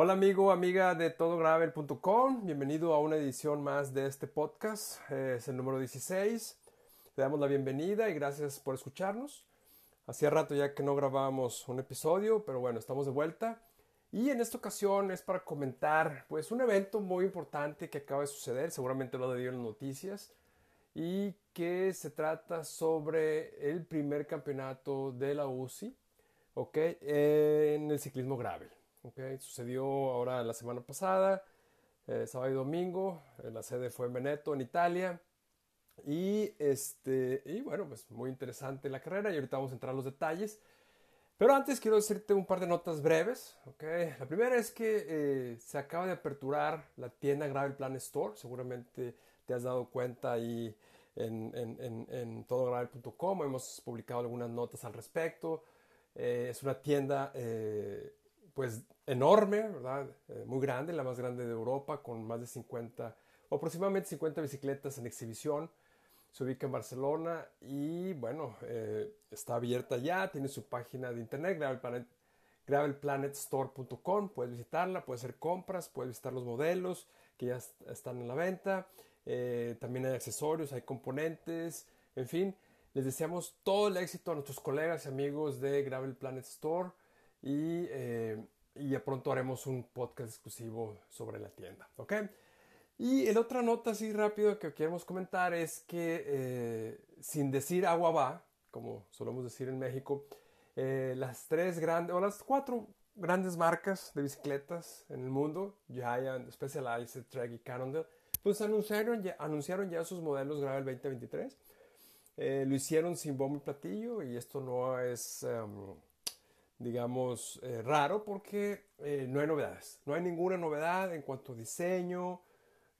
Hola amigo, amiga de todogravel.com, bienvenido a una edición más de este podcast, eh, es el número 16. Le damos la bienvenida y gracias por escucharnos. Hacía rato ya que no grabábamos un episodio, pero bueno, estamos de vuelta. Y en esta ocasión es para comentar pues un evento muy importante que acaba de suceder, seguramente lo ha en las noticias, y que se trata sobre el primer campeonato de la UCI, ¿ok? En el ciclismo gravel. Okay, sucedió ahora la semana pasada, eh, sábado y domingo. Eh, la sede fue en Veneto, en Italia. Y, este, y bueno, pues muy interesante la carrera y ahorita vamos a entrar a los detalles. Pero antes quiero decirte un par de notas breves. Okay. La primera es que eh, se acaba de aperturar la tienda Gravel Plan Store. Seguramente te has dado cuenta ahí en, en, en, en todogravel.com. Hemos publicado algunas notas al respecto. es una tienda pues enorme, ¿verdad? Eh, muy grande, la más grande de Europa, con más de 50, o aproximadamente 50 bicicletas en exhibición. Se ubica en Barcelona y bueno, eh, está abierta ya, tiene su página de internet, gravelplanetstore.com, puedes visitarla, puedes hacer compras, puedes visitar los modelos que ya están en la venta, eh, también hay accesorios, hay componentes, en fin, les deseamos todo el éxito a nuestros colegas y amigos de Gravel Planet Store y, eh, y ya pronto haremos un podcast exclusivo sobre la tienda, ¿ok? Y el otra nota así rápido que queremos comentar es que eh, sin decir agua va, como solemos decir en México, eh, las tres grandes, o las cuatro grandes marcas de bicicletas en el mundo, Giant, Specialized, Trek y Cannondale, pues anunciaron ya, anunciaron ya sus modelos Gravel 2023. lo hicieron sin bombo y platillo y esto no es... Em, digamos, eh, raro porque eh, no hay novedades. No hay ninguna novedad en cuanto a diseño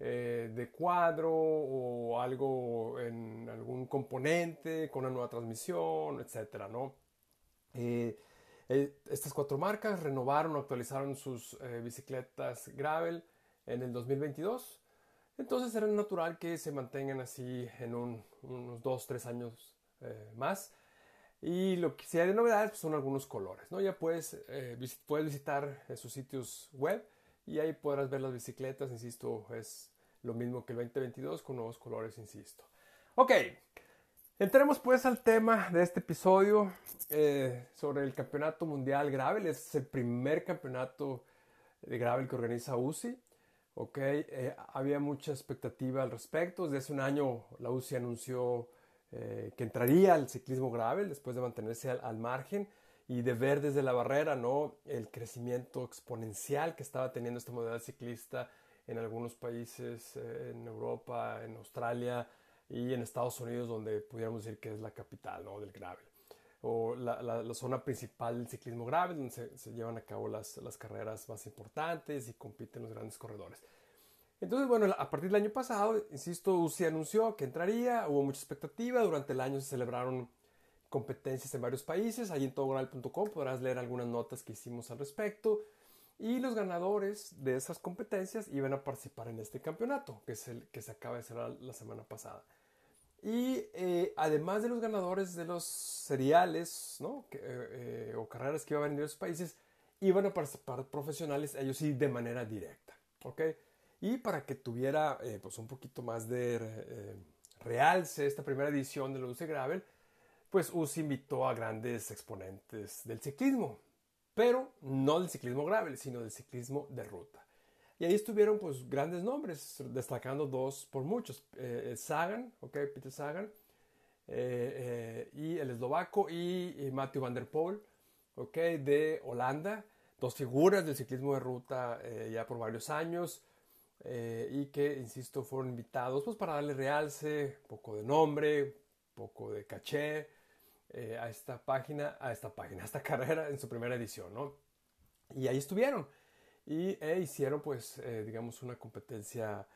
eh, de cuadro o algo en algún componente con una nueva transmisión, etcétera, ¿no? estas cuatro marcas renovaron o actualizaron sus bicicletas Gravel en el 2022. Entonces era natural que se mantengan así en unos 2-3 años más. Y lo que hay de novedades pues, son algunos colores, ¿no? Ya puedes, eh, puedes visitar sus sitios web y ahí podrás ver las bicicletas, insisto, es lo mismo que el 2022 con nuevos colores, insisto. Ok, entremos pues al tema de este episodio eh, sobre el Campeonato Mundial Gravel. es el primer campeonato de gravel que organiza UCI. Ok, eh, había mucha expectativa al respecto. Desde hace un año la UCI anunció eh, que entraría al ciclismo gravel después de mantenerse al, margen y de ver desde la barrera ¿no? el crecimiento exponencial que estaba teniendo esta modalidad ciclista en algunos países, eh, en Europa, en Australia y en Estados Unidos, donde pudiéramos decir que es la capital ¿no? del gravel o la, la, zona principal del ciclismo gravel, donde se, se llevan a cabo las, las, carreras más importantes y compiten los grandes corredores. Entonces, bueno, a partir del año pasado, insisto, UCI anunció que entraría, hubo mucha expectativa, durante el año se celebraron competencias en varios países, ahí en todoground.com podrás leer algunas notas que hicimos al respecto, y los ganadores de esas competencias iban a participar en este campeonato, que es el que se acaba de cerrar la semana pasada. Y eh, además de los ganadores de los seriales ¿no? Eh, eh, o carreras que iban a venir de esos países, iban a participar profesionales, ellos sí de manera directa. ¿ok?, y para que tuviera eh, pues un poquito más de eh, realce esta primera edición de la UCI Gravel, pues UCI invitó a grandes exponentes del ciclismo, pero no del ciclismo gravel, sino del ciclismo de ruta. Y ahí estuvieron pues grandes nombres, destacando dos por muchos, eh, Sagan, okay, Peter Sagan, y el eslovaco, y, y Matthew van der Poel, de Holanda, dos figuras del ciclismo de ruta ya por varios años, eh, y que, insisto, fueron invitados pues, para darle realce, poco de nombre, poco de caché eh, a esta página, a esta página, a esta carrera en su primera edición, ¿no? Y ahí estuvieron y e hicieron, pues, eh, digamos, una competencia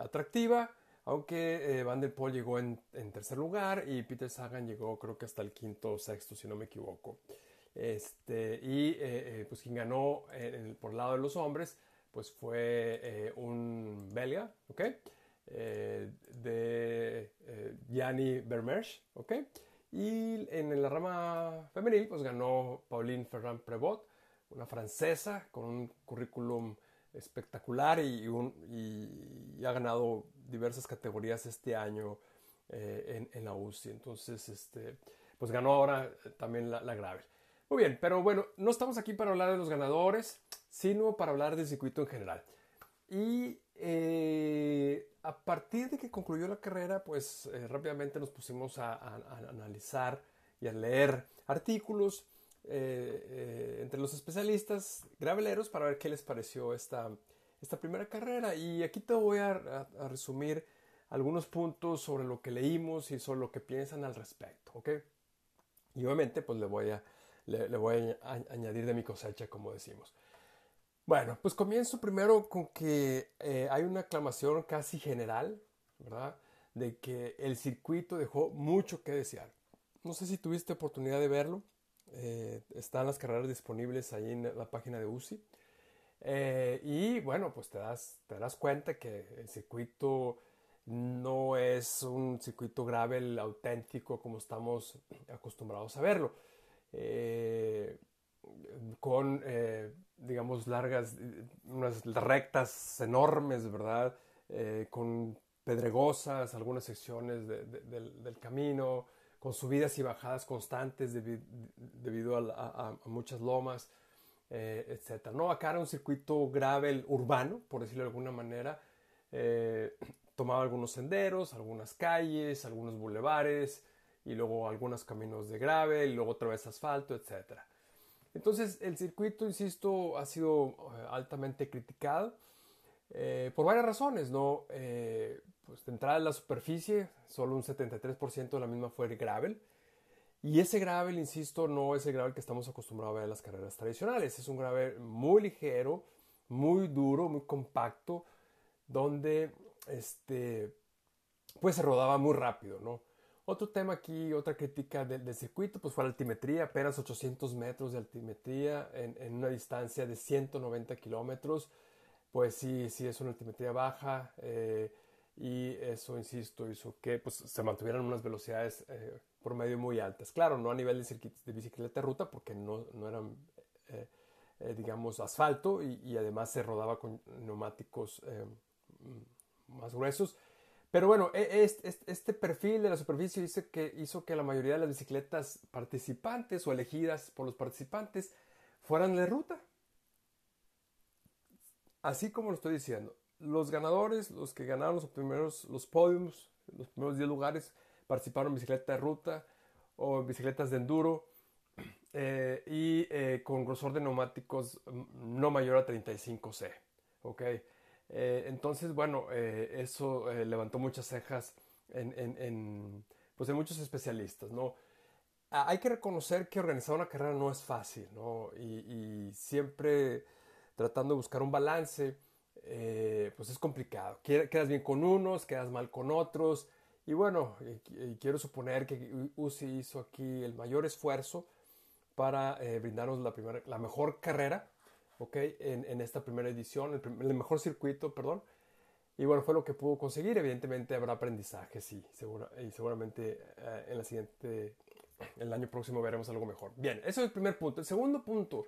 atractiva, aunque Van der Poel llegó en, en, tercer lugar y Peter Sagan llegó, creo que hasta el quinto o sexto, si no me equivoco. Este, y pues quien ganó por el lado de los hombres pues fue eh, un belga, ¿ok? Eh, de eh, Gianni Vermeersch, Y en la rama femenil, pues ganó Pauline Ferrand Prevot, una francesa con un currículum espectacular y, ha ganado diversas categorías este año eh, en, la UCI. Entonces, este, pues ganó ahora también la, la Gravel. Muy bien, pero bueno, no estamos aquí para hablar de los ganadores, sino para hablar del circuito en general. Y eh, a partir de que concluyó la carrera, pues eh, rápidamente nos pusimos a, analizar y a leer artículos eh, entre los especialistas graveleros para ver qué les pareció esta, esta primera carrera. Y aquí te voy a, resumir algunos puntos sobre lo que leímos y sobre lo que piensan al respecto, ¿ok? Y obviamente, pues le voy a le, voy a añadir de mi cosecha, como decimos. Bueno, pues comienzo primero con que eh, hay una aclamación casi general, ¿verdad? De que el circuito dejó mucho que desear. No sé si tuviste oportunidad de verlo. Eh, están las carreras disponibles ahí en la página de UCI. Eh, y bueno, pues te das, te das cuenta que el circuito no es un circuito gravel auténtico como estamos acostumbrados a verlo. Eh, con, eh, digamos, largas, unas rectas enormes, ¿verdad? Eh, con pedregosas, algunas secciones del, camino, con subidas y bajadas constantes debido a, muchas lomas, etc. ¿no? Acá era un circuito gravel urbano, por decirlo de alguna manera. tomaba algunos senderos, algunas calles, algunos bulevares, y luego algunos caminos de grave, y luego otra vez asfalto, etc. Entonces el circuito, insisto, ha sido eh, altamente criticado eh, por varias razones, ¿no? Eh, pues de entrada en la superficie, solo un 73% de la misma fue gravel. Y ese gravel, insisto, no es el gravel que estamos acostumbrados a ver en las carreras tradicionales. Es un gravel muy ligero, muy duro, muy compacto, donde este, pues se rodaba muy rápido, ¿no? Otro tema aquí, otra crítica del, circuito, pues fue la altimetría, apenas 800 metros de altimetría en, una distancia de 190 kilómetros. Pues sí, sí es una altimetría baja eh, y eso, insisto, hizo que pues, se mantuvieran unas velocidades eh, por medio muy altas. Claro, no a nivel de, circuitos de bicicleta de ruta porque no, no eran, eh, digamos, asfalto y, y, además se rodaba con neumáticos más gruesos pero bueno, e, este perfil de la superficie hizo que, hizo que la mayoría de las bicicletas participantes o elegidas por los participantes fueran de ruta. Así como lo estoy diciendo, los ganadores, los que ganaron los primeros, los podiums, los primeros 10 lugares, participaron en bicicleta de ruta o en bicicletas de enduro eh, y eh, con grosor de neumáticos mm, no mayor a 35C. ¿ok? Eh, entonces, bueno, eh, eso eh, levantó muchas cejas en, en, pues en muchos especialistas, ¿no? hay que reconocer que organizar una carrera no es fácil. Y, siempre tratando de buscar un balance, pues es complicado. Quedas bien con unos, quedas mal con otros. Y bueno, quiero suponer que UCI hizo aquí el mayor esfuerzo para brindarnos la, primera, la mejor carrera en, esta primera edición, el, mejor circuito, perdón. Y bueno, fue lo que pudo conseguir. Evidentemente habrá aprendizaje, sí, y seguramente eh, en la siguiente, el año próximo veremos algo mejor. Bien, ese es el primer punto. El segundo punto,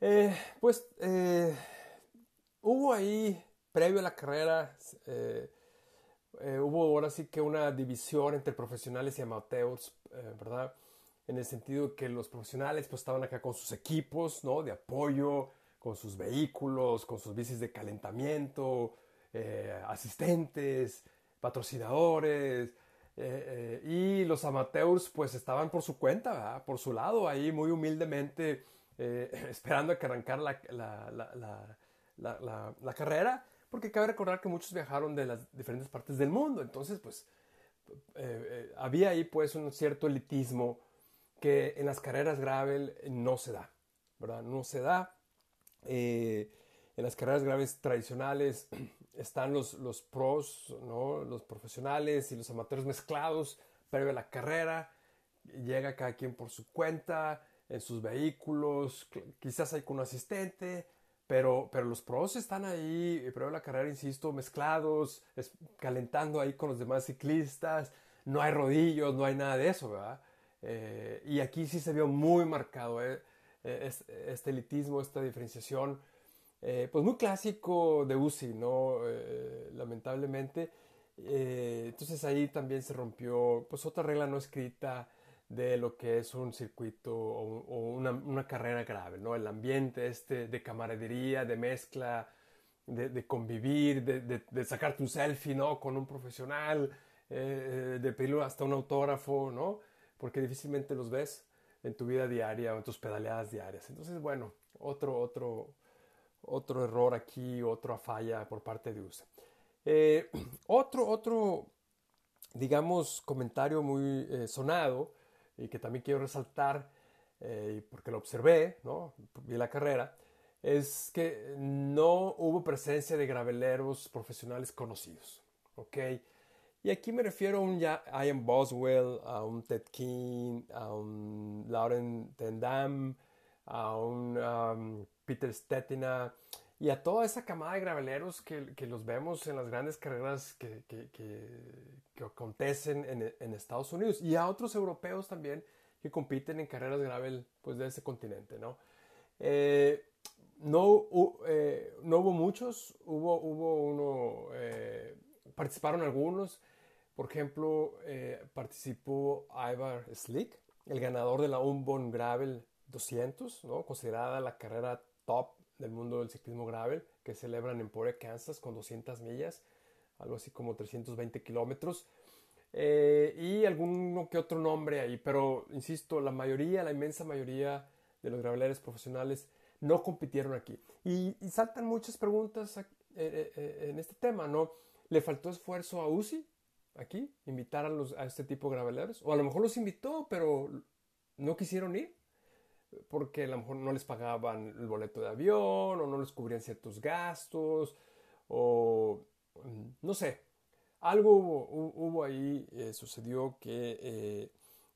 eh, pues eh, hubo ahí, previo a la carrera, hubo ahora sí que una división entre profesionales y amateurs, ¿verdad? En el sentido que los profesionales pues estaban acá con sus equipos, ¿no? De apoyo, con sus vehículos, con sus bicis de calentamiento, eh, asistentes, patrocinadores, eh, eh, y los amateurs pues estaban por su cuenta, por su lado, ahí muy humildemente esperando a que arrancara la, la, carrera, porque cabe recordar que muchos viajaron de las diferentes partes del mundo, entonces pues había ahí pues un cierto elitismo que en las carreras gravel no se da, ¿verdad? No se da. Eh, en las carreras graves tradicionales están los, los pros, ¿no? los profesionales y los amateurs mezclados previo a la carrera. Llega cada quien por su cuenta, en sus vehículos, quizás hay con un asistente, pero, pero los pros están ahí, previo a la carrera, insisto, mezclados, calentando ahí con los demás ciclistas. No hay rodillos, no hay nada de eso, ¿verdad? Eh, y aquí sí se vio muy marcado. Eh. este elitismo, esta diferenciación, pues muy clásico de UCI, ¿no? lamentablemente. entonces ahí también se rompió, pues otra regla no escrita de lo que es un circuito o, una, carrera grave, ¿no? El ambiente este de camaradería, de mezcla, de, convivir, de, sacarte un selfie, ¿no? Con un profesional, eh, de pedirlo hasta un autógrafo, ¿no? Porque difícilmente los ves en tu vida diaria o en tus pedaleadas diarias. Entonces, bueno, otro, otro, otro error aquí, otra falla por parte de USA. Eh, otro, otro, digamos, comentario muy eh, sonado y que también quiero resaltar, eh, porque lo observé, ¿no? vi la carrera, es que no hubo presencia de graveleros profesionales conocidos. ¿ok? Y aquí me refiero a un Ian Boswell, a un Ted King, a un Lauren Tendam, a un Peter Stetina y a toda esa camada de graveleros que, que los vemos en las grandes carreras que, que, que acontecen en, Estados Unidos y a otros europeos también que compiten en carreras gravel pues, de ese continente. ¿no? Eh, eh, no, hubo muchos, hubo, hubo uno, eh, participaron algunos, por ejemplo, participó Ivar Slick, el ganador de la Unborn Gravel 200, ¿no? considerada la carrera top del mundo del ciclismo gravel, que celebran en Pore, Kansas, con 200 millas, algo así como 320 kilómetros. Eh, y alguno que otro nombre ahí, pero insisto, la mayoría, la inmensa mayoría de los graveleros profesionales no compitieron aquí. Y, saltan muchas preguntas eh, eh, en este tema, ¿no? ¿Le faltó esfuerzo a UCI aquí, invitar a este tipo de graveleros? O a lo mejor los invitó, pero no quisieron ir porque a lo mejor no les pagaban el boleto de avión o no les cubrían ciertos gastos o mm, no sé, algo hubo, ahí, eh, sucedió eh,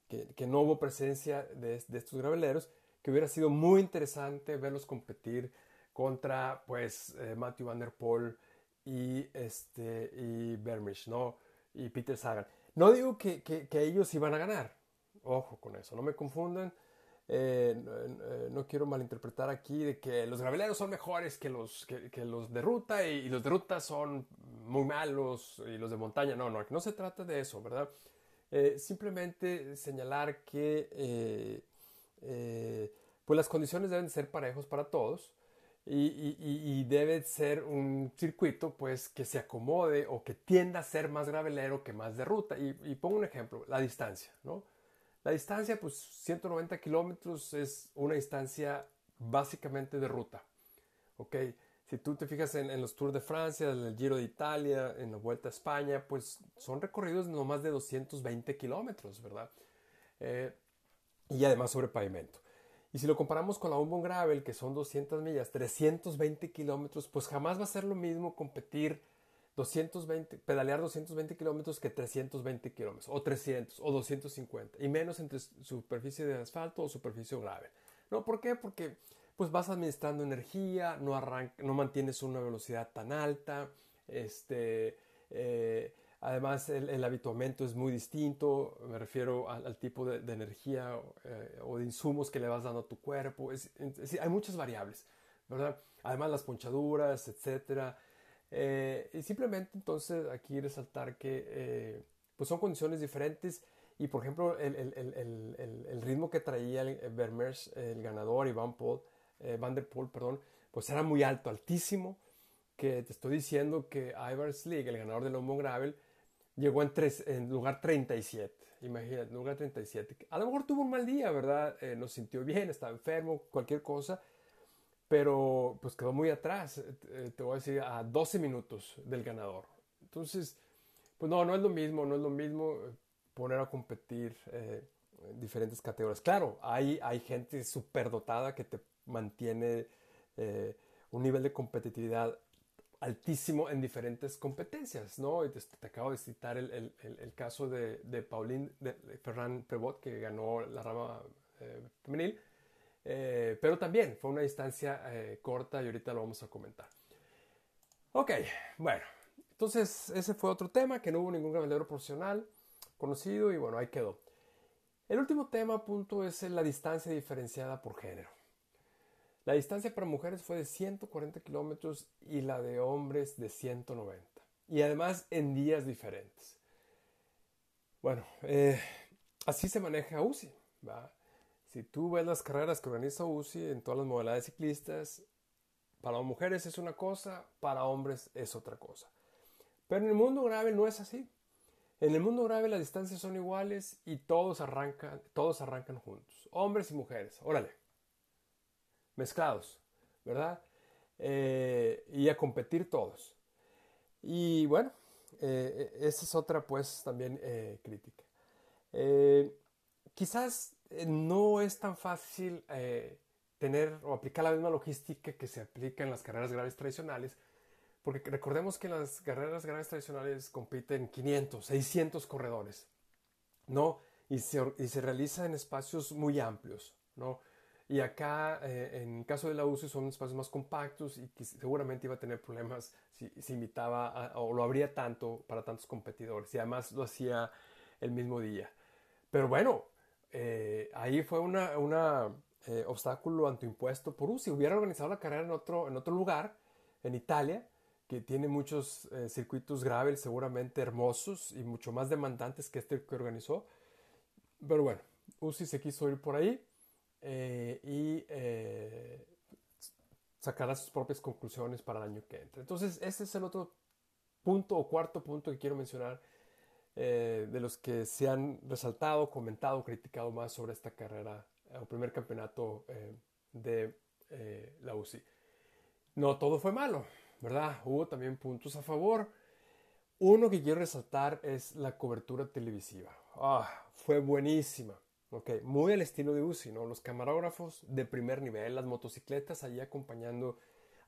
que, que, no hubo presencia de, estos graveleros, que hubiera sido muy interesante verlos competir contra pues eh, Matthew Van Der Poel y, este, y Bermish, ¿no? Y Peter Sagan. No digo que, que, que ellos iban a ganar, ojo con eso, no me confundan eh, eh, no quiero malinterpretar aquí de que los graveleros son mejores que los, que, los de ruta y, los de ruta son muy malos y los de montaña. No, no, no se trata de eso, ¿verdad? Eh, simplemente señalar que pues las condiciones deben ser parejos para todos y, debe ser un circuito pues que se acomode o que tienda a ser más gravelero que más de ruta. Y, y pongo un ejemplo, la distancia, ¿no? La distancia, pues 190 kilómetros es una distancia básicamente de ruta. ¿Ok? Si tú te fijas en, los Tours de Francia, en el Giro de Italia, en la Vuelta a España, pues son recorridos no más de 220 kilómetros, ¿verdad? Eh, y además sobre pavimento. Y si lo comparamos con la Umbon Gravel, que son 200 millas, 320 kilómetros, pues jamás va a ser lo mismo competir 220, pedalear 220 kilómetros que 320 kilómetros, o 300, o 250, y menos entre superficie de asfalto o superficie grave. ¿No? ¿Por qué? Porque pues vas administrando energía, no, no mantienes una velocidad tan alta, este, eh, además el, habituamiento es muy distinto, me refiero al, tipo de, energía eh, o de insumos que le vas dando a tu cuerpo, hay muchas variables, ¿verdad? Además las ponchaduras, etcétera, eh, y simplemente entonces aquí resaltar que eh, pues son condiciones diferentes y por ejemplo el, el, el, el ritmo que traía el Vermeers, el ganador, Van, Paul, eh, Van der Poel, perdón, pues era muy alto, altísimo, que te estoy diciendo que Ivar Slig, el ganador del Lombard Gravel, llegó en, tres, en lugar 37. Imagínate, lugar 37. A lo mejor tuvo un mal día, ¿verdad? no se sintió bien, estaba enfermo, cualquier cosa pero pues quedó muy atrás, eh, te voy a decir, a 12 minutos del ganador. Entonces, pues no, no es lo mismo, no es lo mismo eh, poner a competir eh, diferentes categorías. Claro, hay, hay gente súper dotada que te mantiene un nivel de competitividad altísimo en diferentes competencias, ¿no? Y te, acabo de citar el, el, el, caso de, de Pauline de, Ferran Prevot, que ganó la rama femenil, eh, pero también fue una distancia eh, corta y ahorita lo vamos a comentar. Ok, bueno, entonces ese fue otro tema, que no hubo ningún gravelero profesional conocido y bueno, ahí quedó. El último tema, punto, es la distancia diferenciada por género. La distancia para mujeres fue de 140 kilómetros y la de hombres de 190. Y además en días diferentes. Bueno, eh, así se maneja UCI. Si tú ves las carreras que organiza UCI en todas las modalidades ciclistas, para mujeres es una cosa, para hombres es otra cosa. Pero en el mundo grave no es así. En el mundo grave las distancias son iguales y todos arrancan, todos arrancan juntos, hombres y mujeres. Órale, mezclados, ¿verdad? Eh, y a competir todos. Y bueno, eh, esa es otra pues también eh, crítica. quizás no es tan fácil tener o aplicar la misma logística que se aplica en las carreras graves tradicionales, porque recordemos que las carreras graves tradicionales compiten 500, 600 corredores, ¿no? Y se, y se realiza en espacios muy amplios, ¿no? Y acá, eh, en caso de la UCI, son espacios más compactos y que seguramente iba a tener problemas si, si invitaba o lo habría tanto para tantos competidores. Y además lo hacía el mismo día. Pero bueno, eh, ahí fue una, una eh, obstáculo antiimpuesto por UCI. Hubiera organizado la carrera en otro, en otro lugar, en Italia, que tiene muchos eh, circuitos graves, seguramente hermosos y mucho más demandantes que este que organizó. Pero bueno, UCI se quiso ir por ahí eh, y sacará sus propias conclusiones para el año que entra. Entonces, ese es el otro punto o cuarto punto que quiero mencionar de los que se han resaltado, comentado, criticado más sobre esta carrera el primer campeonato eh, de eh, la UCI. No todo fue malo, ¿verdad? Hubo también puntos a favor. Uno que quiero resaltar es la cobertura televisiva. Ah, fue buenísima. Okay, muy al estilo de UCI, ¿no? Los camarógrafos de primer nivel, las motocicletas allí acompañando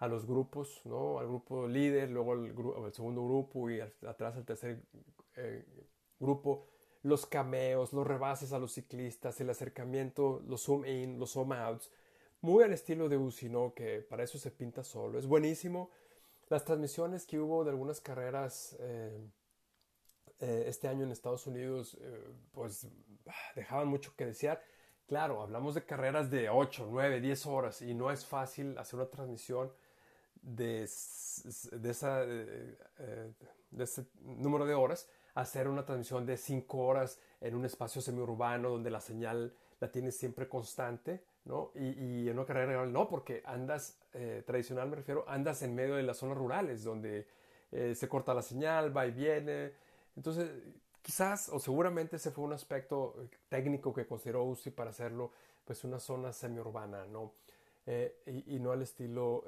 a los grupos, ¿no? Al grupo líder, luego al, segundo grupo y atrás al tercer eh, grupo los cameos, los rebases a los ciclistas, el acercamiento, los zoom in, los zoom outs, muy al estilo de UCI, ¿no? Que para eso se pinta solo. Es buenísimo. Las transmisiones que hubo de algunas carreras eh, eh, este año en Estados Unidos, eh, pues dejaban mucho que desear. Claro, hablamos de carreras de 8, 9, 10 horas y no es fácil hacer una transmisión de, de, esa, de ese número de horas hacer una transmisión de 5 horas en un espacio semiurbano donde la señal la tienes siempre constante, ¿no? Y, en una carrera no, porque andas, eh, tradicional me refiero, andas en medio de las zonas rurales donde eh, se corta la señal, va y viene. Entonces, quizás o seguramente ese fue un aspecto eh, técnico que consideró UCI para hacerlo, pues una zona semiurbana, ¿no? y, y, no al estilo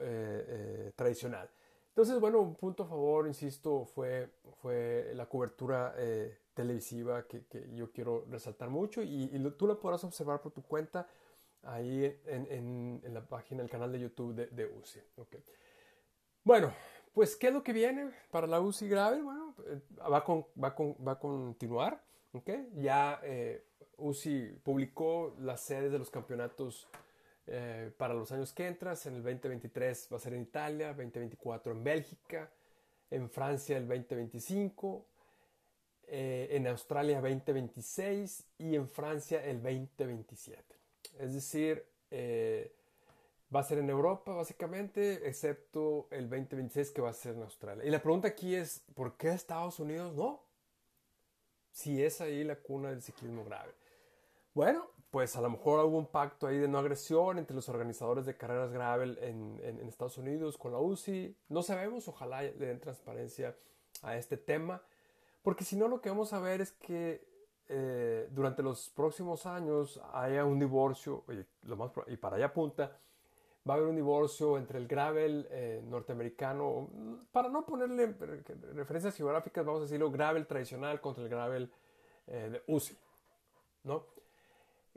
tradicional. Entonces, bueno, un punto a favor, insisto, fue, fue la cobertura eh, televisiva que, yo quiero resaltar mucho y, tú lo podrás observar por tu cuenta ahí en, la página, el canal de YouTube de, UCI. Okay. Bueno, pues, ¿qué es lo que viene para la UCI grave? Bueno, eh, va, a continuar. Ya eh, UCI publicó las sedes de los campeonatos eh, para los años que entras. En el 2023 va a ser en Italia, 2024 en Bélgica, en Francia el 2025, eh, en Australia 2026 y en Francia el 2027. Es decir, va a ser en Europa básicamente, excepto el 2026 que va a ser en Australia. Y la pregunta aquí es, ¿por qué Estados Unidos no? Si es ahí la cuna del ciclismo grave. Bueno, pues a lo mejor hubo un pacto ahí de no agresión entre los organizadores de carreras gravel en, Estados Unidos con la UCI. No sabemos, ojalá le den transparencia a este tema, porque si no lo que vamos a ver es que eh, durante los próximos años haya un divorcio, y, lo más, y para allá apunta, va a haber un divorcio entre el gravel eh, norteamericano, para no ponerle referencias geográficas, vamos a decirlo, gravel tradicional contra el gravel eh, de UCI, ¿no?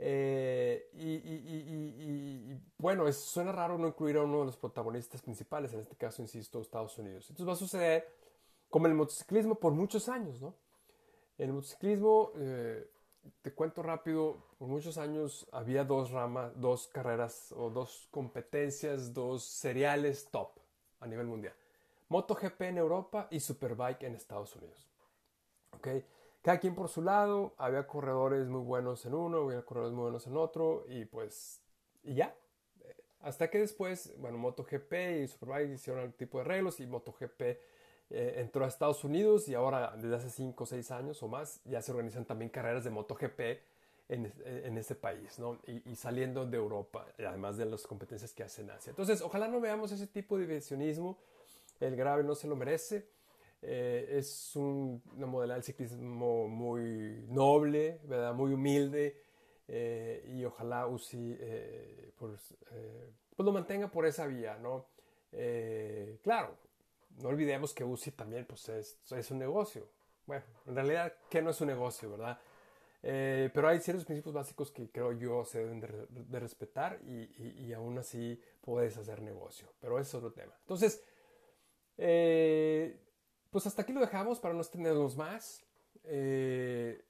Eh, y, bueno, suena raro no incluir a uno de los protagonistas principales, en este caso, insisto, Estados Unidos. Entonces va a suceder como en el motociclismo por muchos años, ¿no? En el motociclismo, eh, te cuento rápido, por muchos años había dos ramas, dos carreras o dos competencias, dos seriales top a nivel mundial. MotoGP en Europa y Superbike en Estados Unidos. ¿Ok? cada quien por su lado, había corredores muy buenos en uno, había corredores muy buenos en otro, y pues, y ya. Hasta que después, bueno, MotoGP y Superbike hicieron algún tipo de arreglos y MotoGP eh, entró a Estados Unidos y ahora desde hace 5 o 6 años o más ya se organizan también carreras de MotoGP en, en este país, ¿no? Y, saliendo de Europa, además de las competencias que hacen Asia. Entonces, ojalá no veamos ese tipo de divisionismo. El grave no se lo merece. Eh, es un, una modalidad del ciclismo muy noble, ¿verdad? muy humilde eh, y ojalá UCI eh, pues, pues, lo mantenga por esa vía. ¿no? claro, no olvidemos que UCI también pues, es, es, un negocio. Bueno, en realidad, ¿qué no es un negocio, verdad? Pero hay ciertos principios básicos que creo yo se deben de, respetar y, y, aún así puedes hacer negocio. Pero ese es otro tema. Entonces, eh, pues hasta aquí lo dejamos para no extendernos más. Eh,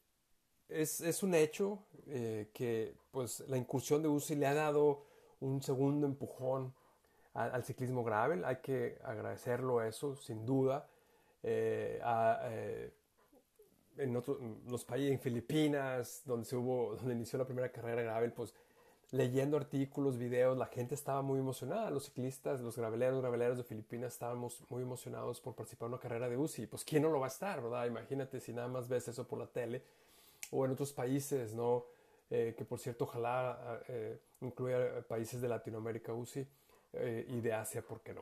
es, un hecho eh, que pues, la incursión de UCI le ha dado un segundo empujón al ciclismo gravel. Hay que agradecerlo eso, sin duda. Eh, en otros los países, en Filipinas, donde se hubo, donde inició la primera carrera gravel, pues leyendo artículos, videos, la gente estaba muy emocionada, los ciclistas, los graveleros, graveleros de Filipinas estábamos muy emocionados por participar en una carrera de UCI, pues quién no lo va a estar, ¿verdad? Imagínate si nada más ves eso por la tele o en otros países, ¿no? Eh, que por cierto ojalá eh, incluya países de Latinoamérica UCI eh, y de Asia, ¿por qué no?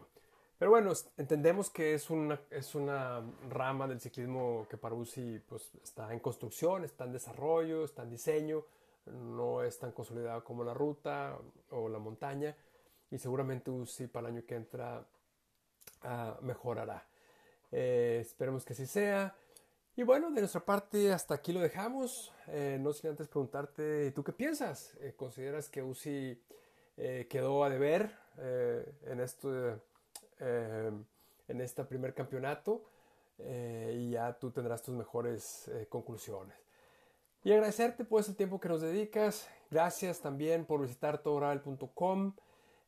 Pero bueno, entendemos que es una, es una rama del ciclismo que para UCI pues, está en construcción, está en desarrollo, está en diseño, no es tan consolidado como la ruta o la montaña y seguramente UCI para el año que entra ah, mejorará. Eh, esperemos que así sea. Y bueno, de nuestra parte hasta aquí lo dejamos. Eh, no sin antes preguntarte, ¿tú qué piensas? Eh, ¿Consideras que UCI quedó a deber en, esto, en este primer campeonato? y ya tú tendrás tus mejores conclusiones. Y agradecerte pues el tiempo que nos dedicas. Gracias también por visitar todogravel.com.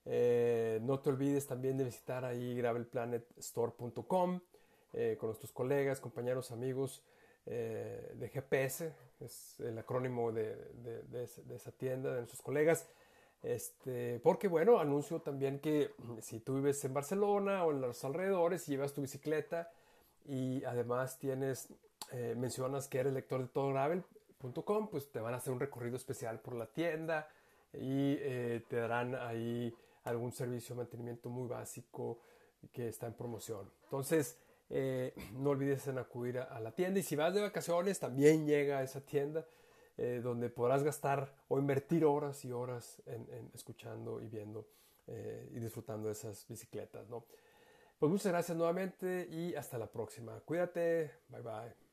Eh, no te olvides también de visitar ahí gravelplanetstore.com eh, con nuestros colegas, compañeros, amigos eh, de GPS, es el acrónimo de, esa tienda, de nuestros colegas. Este, porque bueno, anuncio también que si tú vives en Barcelona o en los alrededores y llevas tu bicicleta y además tienes, mencionas que eres lector de todo gravel, pues te van a hacer un recorrido especial por la tienda y eh, te darán ahí algún servicio de mantenimiento muy básico que está en promoción. Entonces, eh, no olvides en acudir a, la tienda y si vas de vacaciones también llega a esa tienda eh, donde podrás gastar o invertir horas y horas en, escuchando y viendo y disfrutando de esas bicicletas. ¿no? Pues muchas gracias nuevamente y hasta la próxima. Cuídate. Bye bye.